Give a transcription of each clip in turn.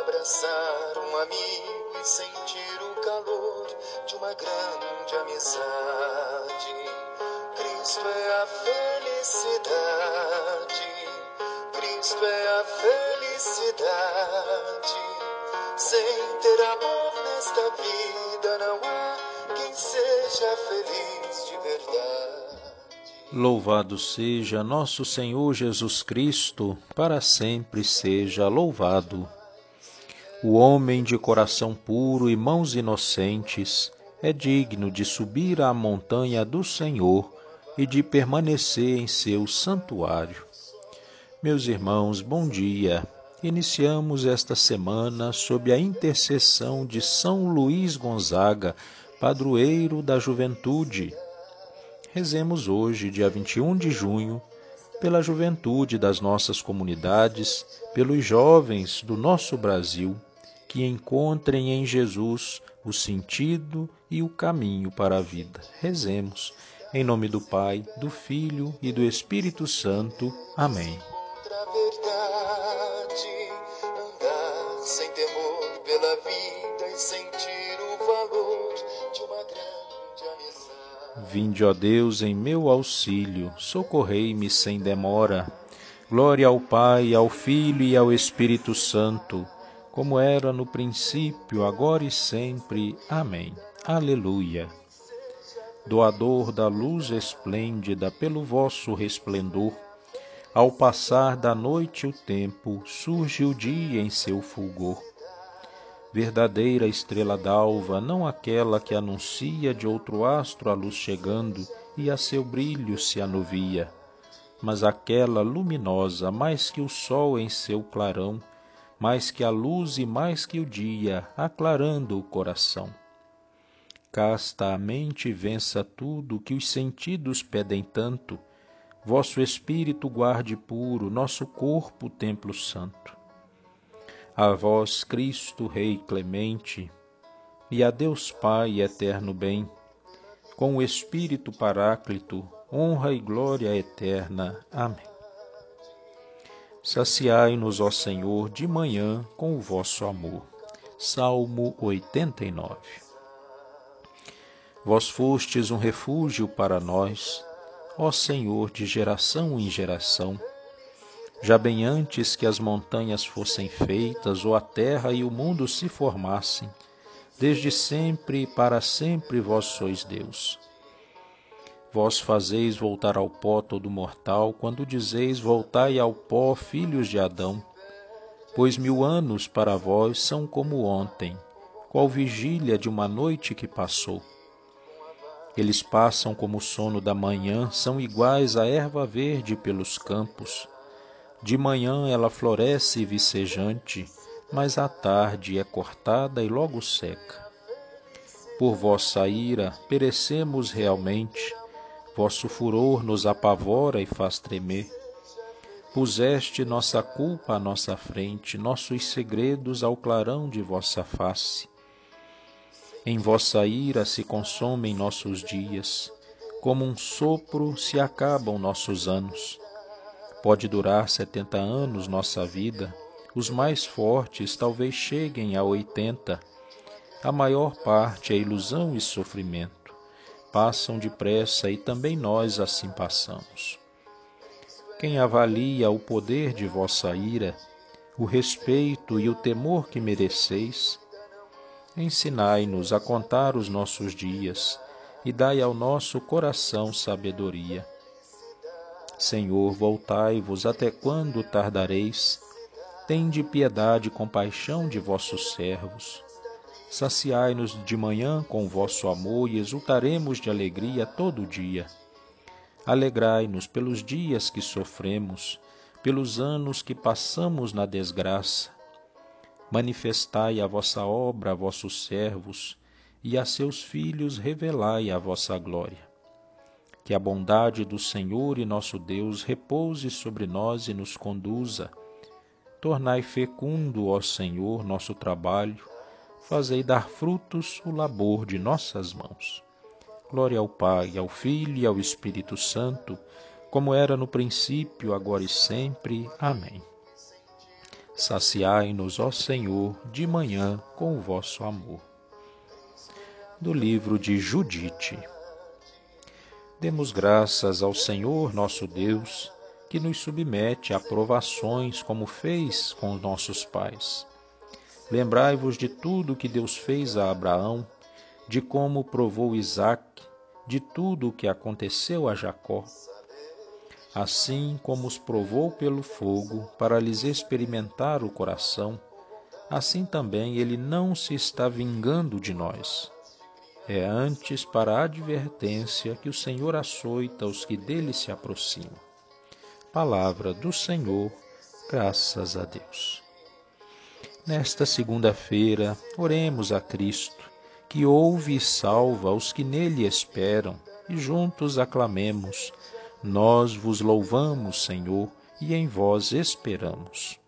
abraçar um amigo e sentir o calor de uma grande amizade. Cristo é a felicidade, Cristo é a felicidade. Sem ter amor nesta vida não há quem seja feliz de verdade. Louvado seja nosso Senhor Jesus Cristo, para sempre seja louvado. O homem de coração puro e mãos inocentes é digno de subir à montanha do Senhor e de permanecer em seu santuário. Meus irmãos, bom dia. Iniciamos esta semana sob a intercessão de São Luís Gonzaga, padroeiro da juventude rezemos hoje, dia 21 de junho, pela juventude das nossas comunidades, pelos jovens do nosso Brasil, que encontrem em Jesus o sentido e o caminho para a vida. Rezemos. Em nome do Pai, do Filho e do Espírito Santo. Amém. Vinde, ó Deus, em meu auxílio, socorrei-me sem demora. Glória ao Pai, ao Filho e ao Espírito Santo, como era no princípio, agora e sempre. Amém. Aleluia. Doador da luz esplêndida pelo vosso resplendor, ao passar da noite o tempo, surge o dia em seu fulgor verdadeira estrela d'alva, não aquela que anuncia de outro astro a luz chegando e a seu brilho se anuvia, mas aquela luminosa, mais que o sol em seu clarão, mais que a luz e mais que o dia, aclarando o coração. Casta a mente vença tudo que os sentidos pedem tanto, vosso espírito guarde puro, nosso corpo templo santo a vós, Cristo Rei clemente, e a Deus Pai eterno bem, com o Espírito Paráclito, honra e glória eterna. Amém. Saciai-nos, ó Senhor, de manhã com o vosso amor. Salmo 89 Vós fostes um refúgio para nós, ó Senhor, de geração em geração já bem antes que as montanhas fossem feitas, ou a terra e o mundo se formassem, desde sempre e para sempre vós sois Deus. Vós fazeis voltar ao pó todo mortal, quando dizeis voltai ao pó, filhos de Adão, pois mil anos para vós são como ontem, qual vigília de uma noite que passou. Eles passam como o sono da manhã, são iguais à erva verde pelos campos, de manhã ela floresce vicejante, mas à tarde é cortada e logo seca. Por vossa ira perecemos realmente, vosso furor nos apavora e faz tremer. Puseste nossa culpa à nossa frente, nossos segredos ao clarão de vossa face. Em vossa ira se consomem nossos dias, como um sopro se acabam nossos anos. Pode durar setenta anos nossa vida, os mais fortes talvez cheguem a oitenta. A maior parte é ilusão e sofrimento. Passam depressa e também nós assim passamos. Quem avalia o poder de vossa ira, o respeito e o temor que mereceis, ensinai-nos a contar os nossos dias e dai ao nosso coração sabedoria Senhor, voltai-vos, até quando tardareis? Tende piedade e compaixão de vossos servos. Saciai-nos de manhã com vosso amor e exultaremos de alegria todo dia. Alegrai-nos pelos dias que sofremos, pelos anos que passamos na desgraça. Manifestai a vossa obra a vossos servos, e a seus filhos revelai a vossa glória. Que a bondade do Senhor e nosso Deus repouse sobre nós e nos conduza. Tornai fecundo, ó Senhor, nosso trabalho, fazei dar frutos o labor de nossas mãos. Glória ao Pai, ao Filho e ao Espírito Santo, como era no princípio, agora e sempre. Amém. Saciai-nos, ó Senhor, de manhã com o vosso amor. Do livro de Judite. Demos graças ao Senhor nosso Deus, que nos submete a provações como fez com nossos pais. Lembrai-vos de tudo que Deus fez a Abraão, de como provou Isaque, de tudo o que aconteceu a Jacó assim como os provou pelo fogo para lhes experimentar o coração, assim também ele não se está vingando de nós. É antes para a advertência que o Senhor açoita os que dele se aproximam. Palavra do Senhor, graças a Deus. Nesta segunda-feira, oremos a Cristo, que ouve e salva os que nele esperam, e juntos aclamemos nós vos louvamos, Senhor, e em vós esperamos.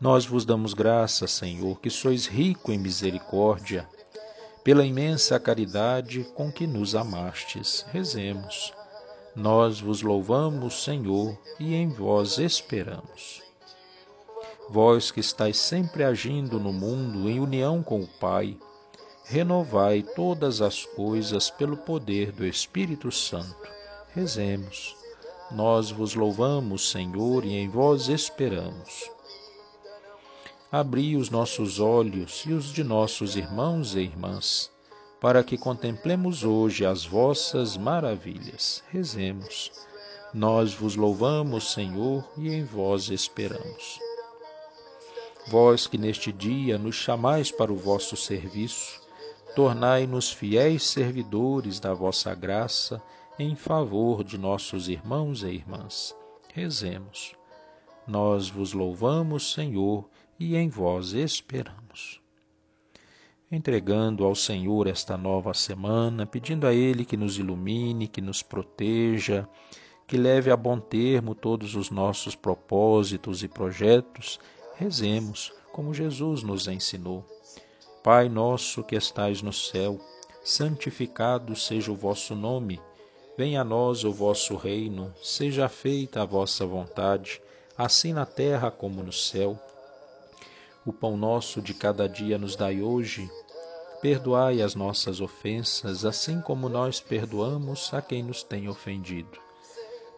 Nós vos damos graças, Senhor, que sois rico em misericórdia, pela imensa caridade com que nos amastes. Rezemos. Nós vos louvamos, Senhor, e em vós esperamos. Vós que estáis sempre agindo no mundo em união com o Pai, renovai todas as coisas pelo poder do Espírito Santo Rezemos. Nós vos louvamos, Senhor, e em vós esperamos. Abri os nossos olhos e os de nossos irmãos e irmãs, para que contemplemos hoje as vossas maravilhas. Rezemos. Nós vos louvamos, Senhor, e em vós esperamos. Vós que neste dia nos chamais para o vosso serviço, tornai-nos fiéis servidores da vossa graça em favor de nossos irmãos e irmãs. Rezemos. Nós vos louvamos, Senhor, e em vós esperamos. Entregando ao Senhor esta nova semana, pedindo a Ele que nos ilumine, que nos proteja, que leve a bom termo todos os nossos propósitos e projetos, rezemos como Jesus nos ensinou. Pai nosso que estais no céu, santificado seja o vosso nome. Venha a nós o vosso reino, seja feita a vossa vontade, assim na terra como no céu. O pão nosso de cada dia nos dai hoje. Perdoai as nossas ofensas, assim como nós perdoamos a quem nos tem ofendido.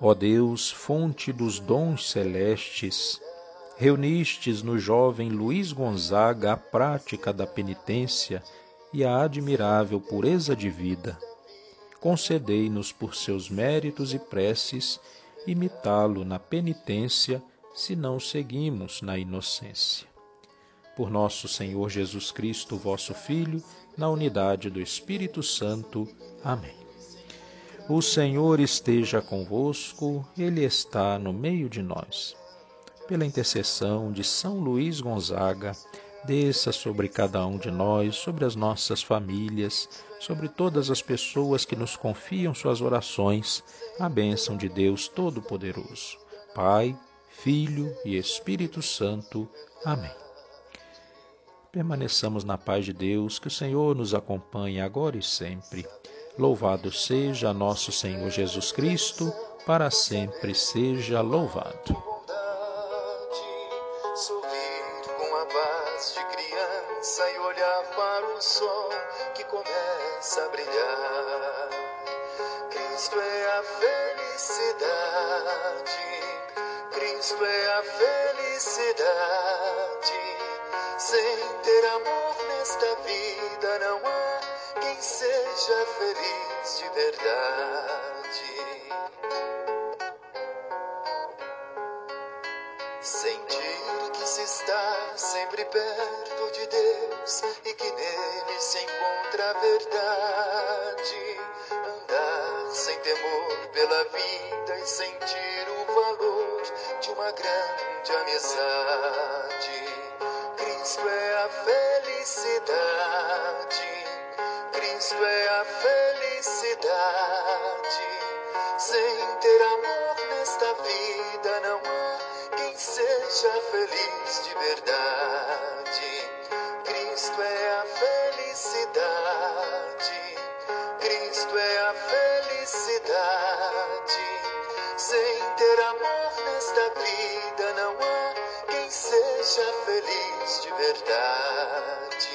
Ó Deus, fonte dos dons celestes, reunistes no jovem Luiz Gonzaga a prática da penitência e a admirável pureza de vida concedei-nos por seus méritos e preces imitá-lo na penitência, se não seguimos na inocência. Por nosso Senhor Jesus Cristo, vosso Filho, na unidade do Espírito Santo. Amém. O Senhor esteja convosco, Ele está no meio de nós. Pela intercessão de São Luís Gonzaga, desça sobre cada um de nós, sobre as nossas famílias, sobre todas as pessoas que nos confiam suas orações, a bênção de Deus Todo-Poderoso, Pai, Filho e Espírito Santo. Amém. Permaneçamos na paz de Deus, que o Senhor nos acompanhe agora e sempre. Louvado seja nosso Senhor Jesus Cristo, para sempre seja louvado. e olhar para o sol que começa a brilhar. Cristo é a felicidade, Cristo é a felicidade. Sem ter amor nesta vida não há quem seja feliz de verdade. Sentir que se está sempre perto de Deus e que nele se encontra a verdade. Andar sem temor pela vida e sentir o valor de uma grande amizade. Cristo é a felicidade. Cristo é a felicidade. Sem ter amor nesta vida não há quem seja feliz de verdade. Cristo é a felicidade. Cristo é a felicidade. Sem ter amor nesta vida não há quem seja feliz de verdade.